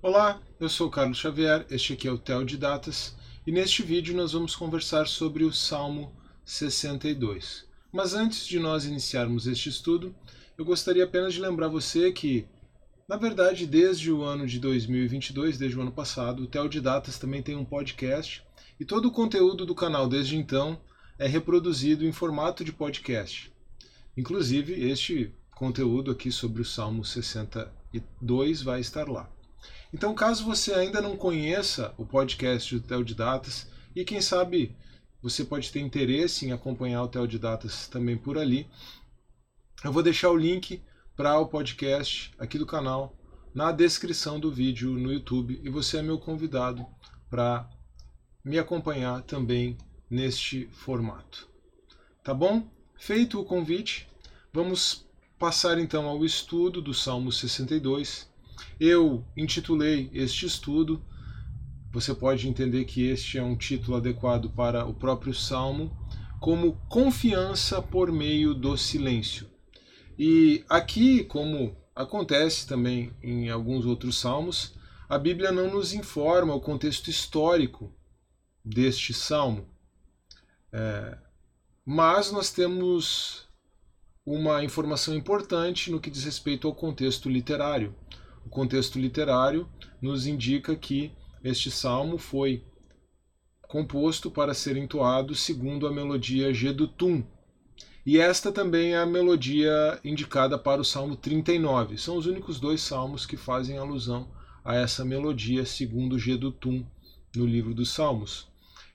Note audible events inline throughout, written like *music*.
Olá, eu sou Carlos Xavier, este aqui é o Tel de Datas e neste vídeo nós vamos conversar sobre o Salmo 62. Mas antes de nós iniciarmos este estudo, eu gostaria apenas de lembrar você que, na verdade, desde o ano de 2022, desde o ano passado, o Tel de Datas também tem um podcast e todo o conteúdo do canal desde então é reproduzido em formato de podcast. Inclusive, este conteúdo aqui sobre o Salmo 62 vai estar lá. Então, caso você ainda não conheça o podcast do Tel de Datas, e quem sabe você pode ter interesse em acompanhar o Tel de Datas também por ali, eu vou deixar o link para o podcast aqui do canal na descrição do vídeo no YouTube e você é meu convidado para me acompanhar também neste formato. Tá bom? Feito o convite, vamos passar então ao estudo do Salmo 62 eu intitulei este estudo, você pode entender que este é um título adequado para o próprio salmo, como confiança por meio do silêncio. E aqui, como acontece também em alguns outros salmos, a Bíblia não nos informa o contexto histórico deste salmo. É, mas nós temos uma informação importante no que diz respeito ao contexto literário. O contexto literário nos indica que este salmo foi composto para ser entoado segundo a melodia Gedutum. E esta também é a melodia indicada para o Salmo 39. São os únicos dois salmos que fazem alusão a essa melodia segundo Gedutum no livro dos Salmos.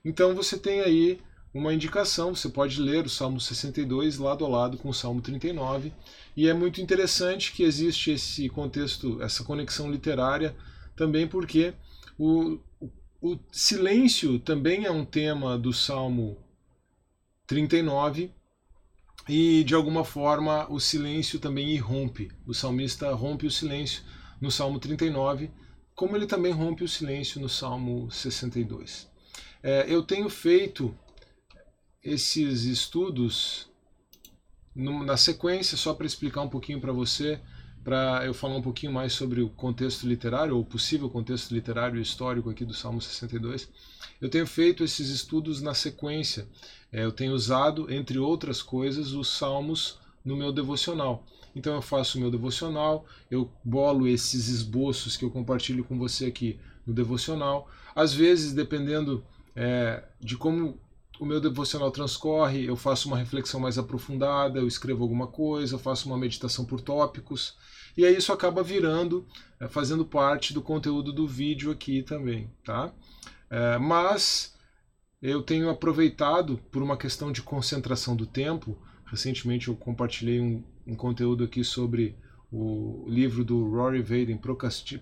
Então você tem aí uma indicação, você pode ler o Salmo 62 lado a lado com o Salmo 39, e é muito interessante que existe esse contexto, essa conexão literária, também porque o, o, silêncio também é um tema do Salmo 39, e de alguma forma o silêncio também irrompe. O salmista rompe o silêncio no Salmo 39, como ele também rompe o silêncio no Salmo 62. É, eu tenho feito esses estudos na sequência, só para explicar um pouquinho para você, para eu falar um pouquinho mais sobre o contexto literário, ou possível contexto literário e histórico aqui do Salmo 62, eu tenho feito esses estudos na sequência. É, eu tenho usado, entre outras coisas, os salmos no meu devocional. Então eu faço o meu devocional, eu bolo esses esboços que eu compartilho com você aqui no devocional. Às vezes, dependendo é, de como o meu devocional transcorre, eu faço uma reflexão mais aprofundada, eu escrevo alguma coisa, eu faço uma meditação por tópicos, e aí isso acaba virando, é, fazendo parte do conteúdo do vídeo aqui também, tá? É, mas eu tenho aproveitado por uma questão de concentração do tempo. Recentemente eu compartilhei um, um conteúdo aqui sobre o livro do Rory Vaden,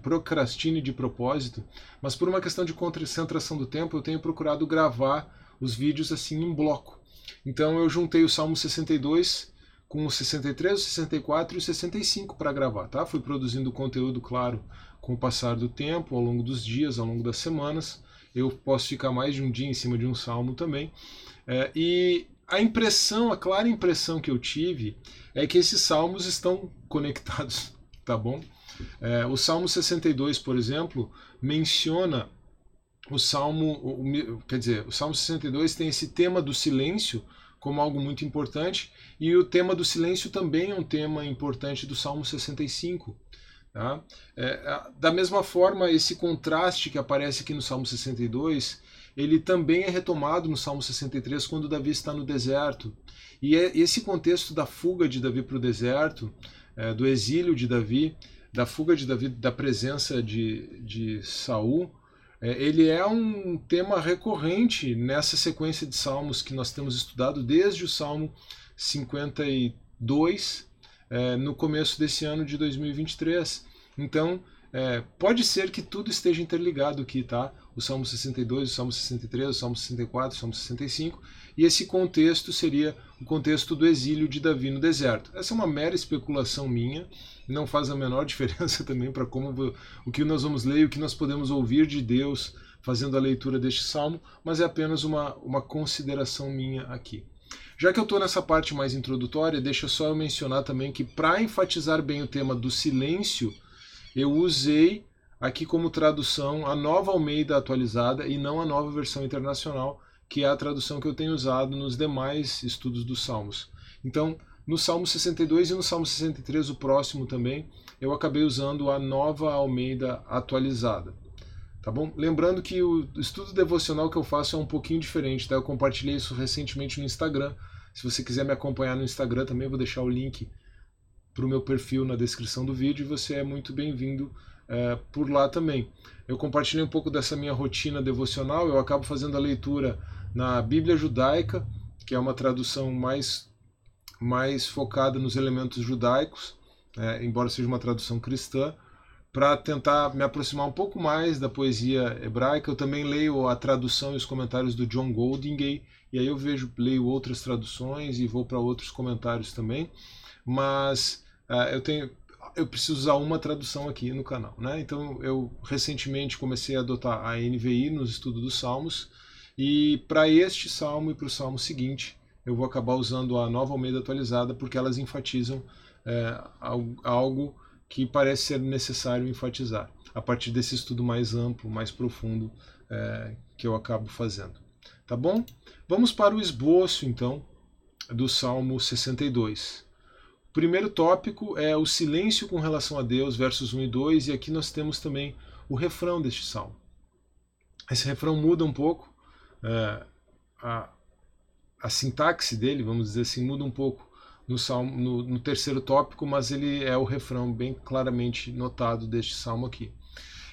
Procrastine de Propósito, mas por uma questão de concentração do tempo eu tenho procurado gravar os vídeos assim em bloco. Então eu juntei o Salmo 62 com o 63, o 64 e o 65 para gravar, tá? Fui produzindo conteúdo, claro, com o passar do tempo, ao longo dos dias, ao longo das semanas. Eu posso ficar mais de um dia em cima de um salmo também. É, e a impressão, a clara impressão que eu tive é que esses salmos estão conectados, *laughs* tá bom? É, o Salmo 62, por exemplo, menciona o Salmo, o, quer dizer, o Salmo 62 tem esse tema do silêncio como algo muito importante, e o tema do silêncio também é um tema importante do Salmo 65. Tá? É, da mesma forma, esse contraste que aparece aqui no Salmo 62, ele também é retomado no Salmo 63, quando Davi está no deserto. E é esse contexto da fuga de Davi para o deserto, é, do exílio de Davi, da fuga de Davi da presença de, de Saul, ele é um tema recorrente nessa sequência de salmos que nós temos estudado desde o Salmo 52, é, no começo desse ano de 2023. Então, é, pode ser que tudo esteja interligado aqui, tá? O Salmo 62, o Salmo 63, o Salmo 64, o Salmo 65, e esse contexto seria o contexto do exílio de Davi no deserto. Essa é uma mera especulação minha, não faz a menor *laughs* diferença também para como o que nós vamos ler e o que nós podemos ouvir de Deus fazendo a leitura deste salmo, mas é apenas uma, uma consideração minha aqui. Já que eu estou nessa parte mais introdutória, deixa só eu mencionar também que para enfatizar bem o tema do silêncio, eu usei aqui como tradução a nova Almeida atualizada e não a nova versão internacional, que é a tradução que eu tenho usado nos demais estudos dos Salmos. Então, no Salmo 62 e no Salmo 63, o próximo também, eu acabei usando a nova Almeida atualizada. Tá bom? Lembrando que o estudo devocional que eu faço é um pouquinho diferente, tá? Eu compartilhei isso recentemente no Instagram. Se você quiser me acompanhar no Instagram também, vou deixar o link para o meu perfil na descrição do vídeo e você é muito bem-vindo é, por lá também. Eu compartilhei um pouco dessa minha rotina devocional, eu acabo fazendo a leitura na Bíblia Judaica, que é uma tradução mais, mais focada nos elementos judaicos, é, embora seja uma tradução cristã para tentar me aproximar um pouco mais da poesia hebraica. Eu também leio a tradução e os comentários do John Goldingay, e aí eu vejo, leio outras traduções e vou para outros comentários também. Mas uh, eu tenho, eu preciso usar uma tradução aqui no canal, né? Então eu recentemente comecei a adotar a NVI nos estudos dos Salmos e para este salmo e para o salmo seguinte eu vou acabar usando a nova Almeida atualizada porque elas enfatizam é, algo que parece ser necessário enfatizar a partir desse estudo mais amplo, mais profundo é, que eu acabo fazendo. Tá bom? Vamos para o esboço então do Salmo 62. Primeiro tópico é o silêncio com relação a Deus, versos 1 e 2, e aqui nós temos também o refrão deste salmo. Esse refrão muda um pouco, é, a, a sintaxe dele, vamos dizer assim, muda um pouco no, salmo, no, no, terceiro tópico, mas ele é o refrão bem claramente notado deste salmo aqui.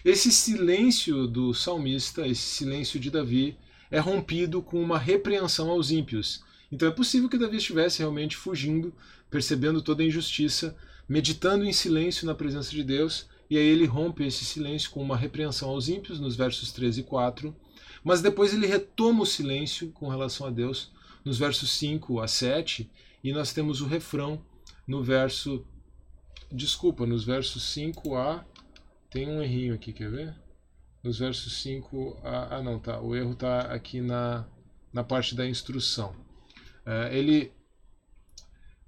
Esse silêncio do salmista, esse silêncio de Davi, é rompido com uma repreensão aos ímpios. Então é possível que Davi estivesse realmente fugindo, percebendo toda a injustiça, meditando em silêncio na presença de Deus, e aí ele rompe esse silêncio com uma repreensão aos ímpios, nos versos 13 e 4, mas depois ele retoma o silêncio com relação a Deus, nos versos 5 a 7, e nós temos o refrão no verso. Desculpa, nos versos 5 a. Tem um errinho aqui, quer ver? Nos versos 5 a. Ah, não, tá. O erro está aqui na, na parte da instrução. É, ele,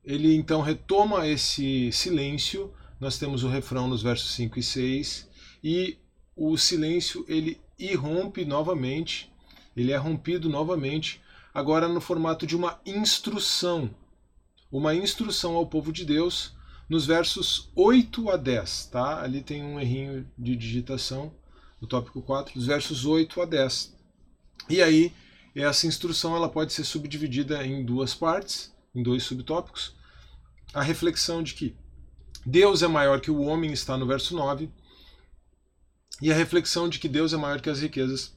ele então retoma esse silêncio. Nós temos o refrão nos versos 5 e 6. E o silêncio ele irrompe novamente. Ele é rompido novamente, agora no formato de uma instrução uma instrução ao povo de Deus nos versos 8 a 10, tá? Ali tem um errinho de digitação no tópico 4, dos versos 8 a 10. E aí, essa instrução ela pode ser subdividida em duas partes, em dois subtópicos. A reflexão de que Deus é maior que o homem está no verso 9, e a reflexão de que Deus é maior que as riquezas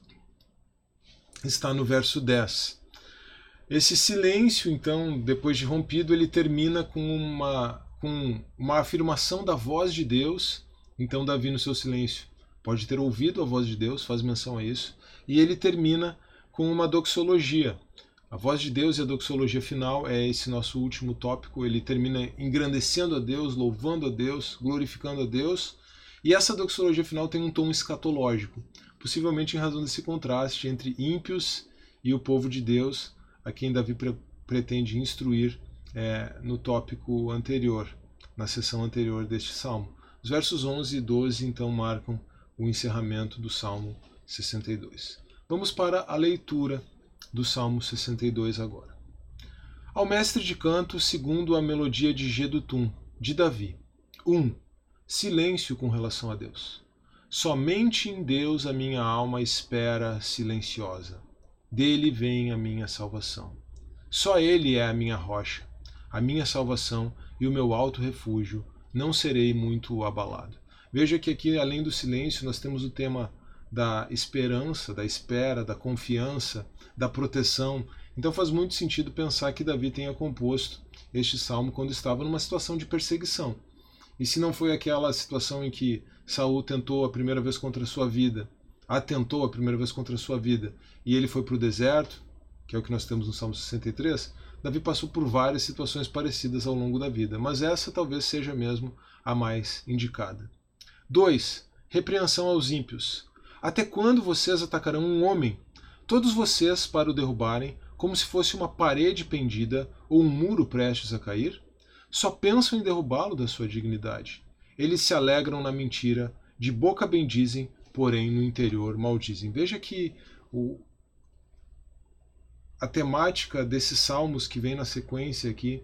está no verso 10. Esse silêncio, então, depois de rompido, ele termina com uma, com uma afirmação da voz de Deus. Então, Davi, no seu silêncio, pode ter ouvido a voz de Deus, faz menção a isso. E ele termina com uma doxologia. A voz de Deus e a doxologia final é esse nosso último tópico. Ele termina engrandecendo a Deus, louvando a Deus, glorificando a Deus. E essa doxologia final tem um tom escatológico, possivelmente em razão desse contraste entre ímpios e o povo de Deus, a quem Davi pre pretende instruir é, no tópico anterior, na sessão anterior deste salmo. Os versos 11 e 12 então marcam o encerramento do salmo 62. Vamos para a leitura do salmo 62 agora. Ao mestre de canto, segundo a melodia de Gedutum, de Davi. 1. Um, silêncio com relação a Deus. Somente em Deus a minha alma espera silenciosa dele vem a minha salvação. Só ele é a minha rocha, a minha salvação e o meu alto refúgio, não serei muito abalado. Veja que aqui, além do silêncio, nós temos o tema da esperança, da espera, da confiança, da proteção. Então faz muito sentido pensar que Davi tenha composto este salmo quando estava numa situação de perseguição. E se não foi aquela situação em que Saul tentou a primeira vez contra a sua vida atentou a primeira vez contra a sua vida e ele foi para o deserto, que é o que nós temos no Salmo 63, Davi passou por várias situações parecidas ao longo da vida, mas essa talvez seja mesmo a mais indicada. 2. Repreensão aos ímpios. Até quando vocês atacarão um homem? Todos vocês para o derrubarem, como se fosse uma parede pendida ou um muro prestes a cair? Só pensam em derrubá-lo da sua dignidade. Eles se alegram na mentira De boca bendizem, porém no interior maldizem. Veja que o, a temática desses salmos que vem na sequência aqui,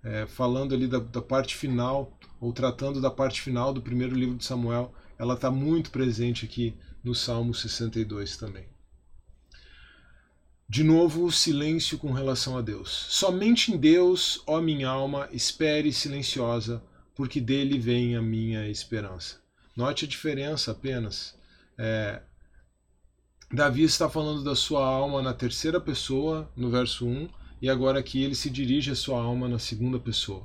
é, falando ali da, da, parte final, ou tratando da parte final do primeiro livro de Samuel, ela está muito presente aqui no Salmo 62 também. De novo, o silêncio com relação a Deus. Somente em Deus, ó minha alma, espere silenciosa, porque dele vem a minha esperança. Note a diferença apenas. É, Davi está falando da sua alma na terceira pessoa, no verso 1, e agora aqui ele se dirige à sua alma na segunda pessoa.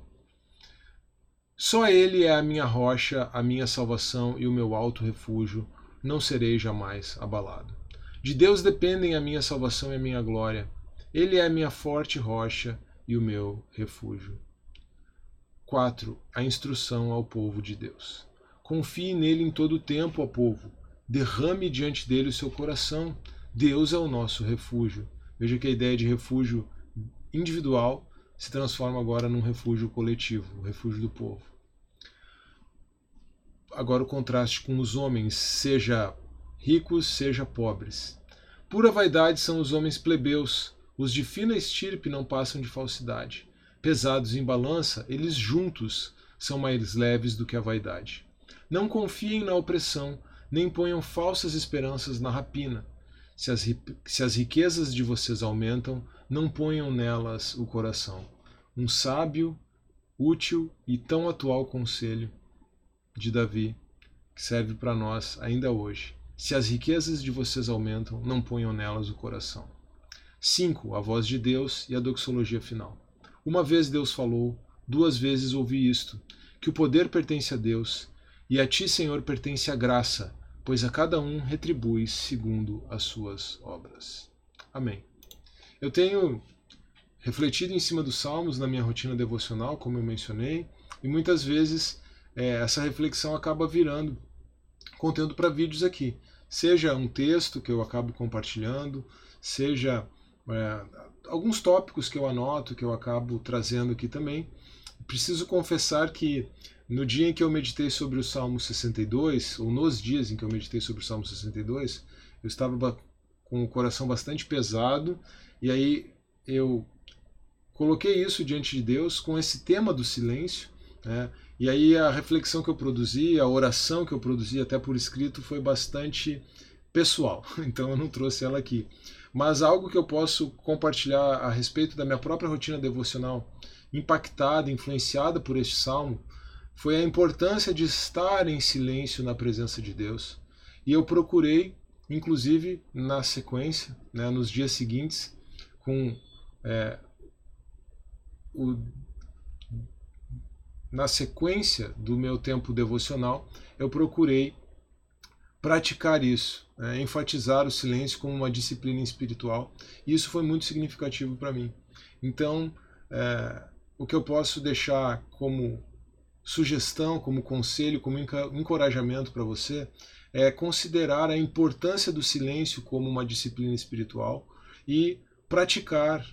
Só ele é a minha rocha, a minha salvação e o meu alto refúgio, não serei jamais abalado. De Deus dependem a minha salvação e a minha glória. Ele é a minha forte rocha e o meu refúgio. 4. A instrução ao povo de Deus. Confie nele em todo o tempo, ó povo derrame diante dele o seu coração. Deus é o nosso refúgio. Veja que a ideia de refúgio individual se transforma agora num refúgio coletivo, o refúgio do povo. Agora o contraste com os homens, seja ricos, seja pobres. Pura vaidade são os homens plebeus, os de fina estirpe não passam de falsidade. Pesados em balança, eles juntos são mais leves do que a vaidade. Não confiem na opressão, nem ponham falsas esperanças na rapina. Se as, se as riquezas de vocês aumentam, não ponham nelas o coração. Um sábio, útil e tão atual conselho de Davi, que serve para nós ainda hoje. Se as riquezas de vocês aumentam, não ponham nelas o coração. 5. A voz de Deus e a doxologia final. Uma vez Deus falou, duas vezes ouvi isto: que o poder pertence a Deus, e a ti, Senhor, pertence a graça, pois a cada um retribui segundo as suas obras. Amém. Eu tenho refletido em cima dos Salmos na minha rotina devocional, como eu mencionei, e muitas vezes é, essa reflexão acaba virando conteúdo para vídeos aqui. Seja um texto que eu acabo compartilhando, seja é, alguns tópicos que eu anoto, que eu acabo trazendo aqui também. Preciso confessar que no dia em que eu meditei sobre o Salmo 62, ou nos dias em que eu meditei sobre o Salmo 62, eu estava com o coração bastante pesado, e aí eu coloquei isso diante de Deus com esse tema do silêncio, né? E aí a reflexão que eu produzi, a oração que eu produzi até por escrito foi bastante pessoal, *laughs* então eu não trouxe ela aqui. Mas algo que eu posso compartilhar a respeito da minha própria rotina devocional, impactada, influenciada por este salmo, foi a importância de estar em silêncio na presença de Deus. E eu procurei, inclusive na sequência, né, nos dias seguintes, com é, o, na sequência do meu tempo devocional, eu procurei praticar isso, né, enfatizar o silêncio como uma disciplina espiritual. E isso foi muito significativo para mim. Então, é, o que eu posso deixar como sugestão, como conselho, como encorajamento para você é considerar a importância do silêncio como uma disciplina espiritual e praticar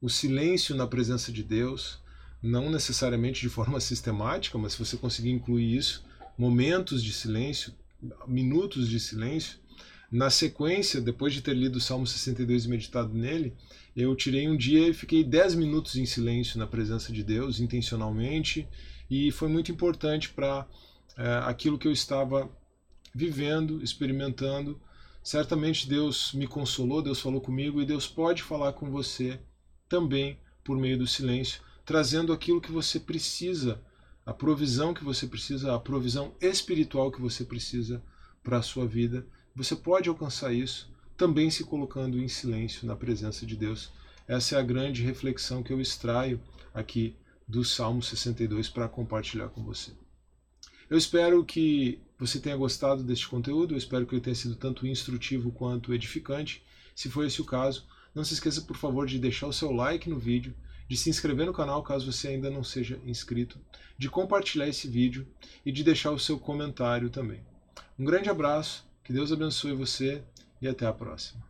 o silêncio na presença de Deus, não necessariamente de forma sistemática, mas se você conseguir incluir isso, momentos de silêncio, minutos de silêncio, na sequência, depois de ter lido o Salmo 62 e meditado nele, eu tirei um dia e fiquei 10 minutos em silêncio na presença de Deus, intencionalmente, e foi muito importante para é, aquilo que eu estava vivendo, experimentando. Certamente Deus me consolou, Deus falou comigo e Deus pode falar com você também por meio do silêncio, trazendo aquilo que você precisa, a provisão que você precisa, a provisão espiritual que você precisa para a sua vida. Você pode alcançar isso também se colocando em silêncio na presença de Deus. Essa é a grande reflexão que eu extraio aqui do Salmo 62 para compartilhar com você. Eu espero que você tenha gostado deste conteúdo, eu espero que ele tenha sido tanto instrutivo quanto edificante. Se for esse o caso, não se esqueça, por favor, de deixar o seu like no vídeo, de se inscrever no canal caso você ainda não seja inscrito, de compartilhar esse vídeo e de deixar o seu comentário também. Um grande abraço, que Deus abençoe você e até a próxima.